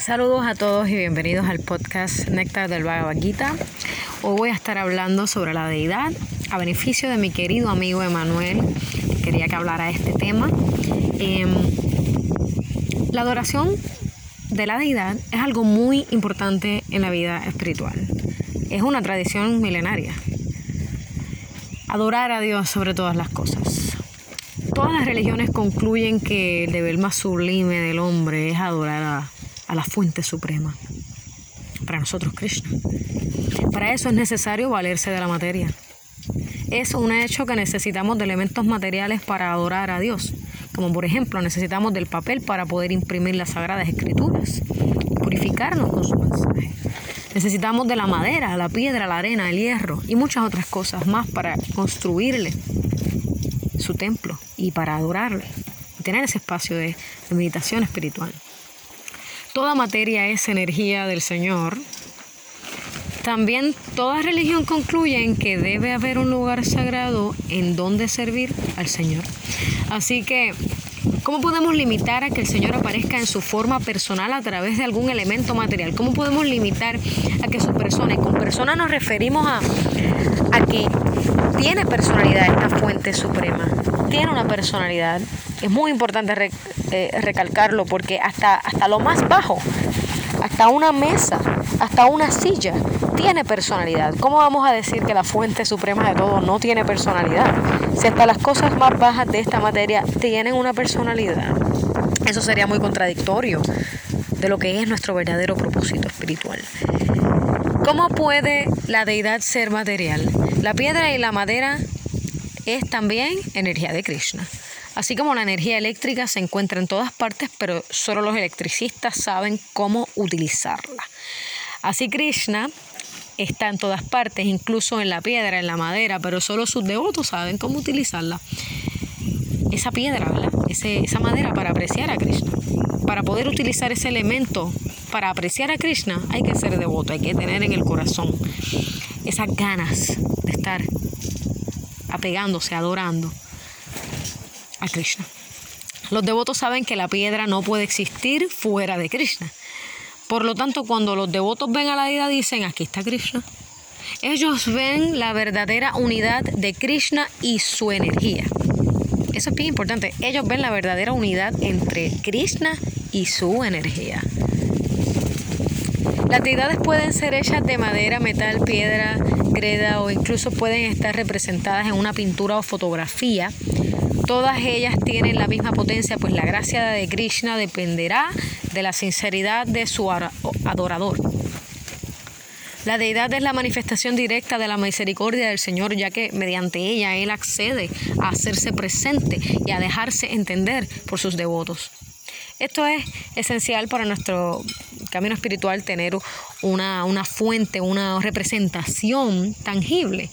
Saludos a todos y bienvenidos al podcast Néctar del Bhagavad Gita. Hoy voy a estar hablando sobre la deidad a beneficio de mi querido amigo Emanuel, que quería que hablara de este tema. Em, la adoración de la deidad es algo muy importante en la vida espiritual. Es una tradición milenaria. Adorar a Dios sobre todas las cosas. Todas las religiones concluyen que el deber más sublime del hombre es adorar a, a la fuente suprema. Para nosotros, Krishna. Para eso es necesario valerse de la materia. Es un hecho que necesitamos de elementos materiales para adorar a Dios, como por ejemplo necesitamos del papel para poder imprimir las sagradas escrituras, purificarnos con su mensaje. Necesitamos de la madera, la piedra, la arena, el hierro y muchas otras cosas más para construirle su templo y para adorarle y tener ese espacio de, de meditación espiritual. Toda materia es energía del Señor. También toda religión concluye en que debe haber un lugar sagrado en donde servir al Señor. Así que ¿Cómo podemos limitar a que el Señor aparezca en su forma personal a través de algún elemento material? ¿Cómo podemos limitar a que su persona, y con persona nos referimos a, a que tiene personalidad esta fuente suprema, tiene una personalidad. Es muy importante eh, recalcarlo porque hasta, hasta lo más bajo, hasta una mesa, hasta una silla, tiene personalidad. ¿Cómo vamos a decir que la fuente suprema de todo no tiene personalidad? Si hasta las cosas más bajas de esta materia tienen una personalidad, eso sería muy contradictorio de lo que es nuestro verdadero propósito espiritual. ¿Cómo puede la deidad ser material? La piedra y la madera es también energía de Krishna. Así como la energía eléctrica se encuentra en todas partes, pero solo los electricistas saben cómo utilizarla. Así Krishna está en todas partes, incluso en la piedra, en la madera, pero solo sus devotos saben cómo utilizarla. Esa piedra, ¿verdad? esa madera para apreciar a Krishna. Para poder utilizar ese elemento para apreciar a Krishna hay que ser devoto, hay que tener en el corazón esas ganas de estar apegándose, adorando a Krishna. Los devotos saben que la piedra no puede existir fuera de Krishna. Por lo tanto, cuando los devotos ven a la deidad, dicen, aquí está Krishna. Ellos ven la verdadera unidad de Krishna y su energía. Eso es bien importante. Ellos ven la verdadera unidad entre Krishna y su energía. Las deidades pueden ser hechas de madera, metal, piedra, greda o incluso pueden estar representadas en una pintura o fotografía. Todas ellas tienen la misma potencia, pues la gracia de Krishna dependerá de la sinceridad de su adorador. La deidad es la manifestación directa de la misericordia del Señor, ya que mediante ella Él accede a hacerse presente y a dejarse entender por sus devotos. Esto es esencial para nuestro camino espiritual tener una, fuente, una representación tangible.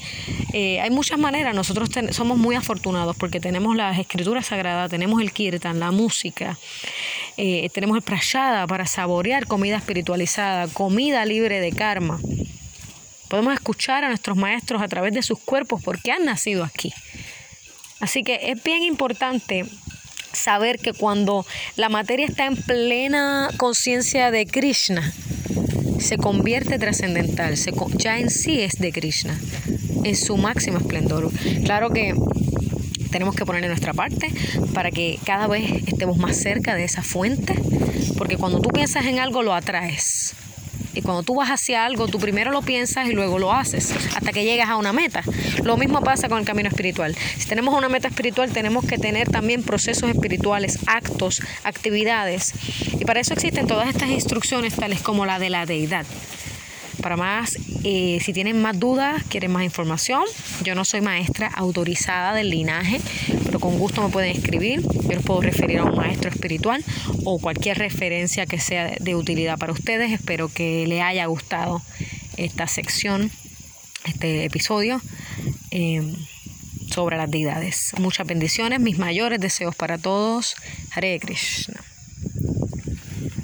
Eh, hay muchas maneras, nosotros somos muy afortunados porque tenemos las escrituras sagradas, tenemos el kirtan, la música, eh, tenemos el prashada para saborear comida espiritualizada, comida libre de karma. Podemos escuchar a nuestros maestros a través de sus cuerpos porque han nacido aquí. Así que es bien importante saber que cuando la materia está en plena conciencia de Krishna, se convierte trascendental, ya en sí es de Krishna, en su máximo esplendor. Claro que tenemos que poner en nuestra parte para que cada vez estemos más cerca de esa fuente, porque cuando tú piensas en algo lo atraes. Y cuando tú vas hacia algo, tú primero lo piensas y luego lo haces, hasta que llegas a una meta. Lo mismo pasa con el camino espiritual. Si tenemos una meta espiritual, tenemos que tener también procesos espirituales, actos, actividades. Y para eso existen todas estas instrucciones, tales como la de la deidad. Para más, eh, si tienen más dudas, quieren más información, yo no soy maestra autorizada del linaje, con gusto me pueden escribir. Yo les puedo referir a un maestro espiritual o cualquier referencia que sea de utilidad para ustedes. Espero que les haya gustado esta sección, este episodio. Eh, sobre las deidades. Muchas bendiciones, mis mayores deseos para todos. Hare Krishna.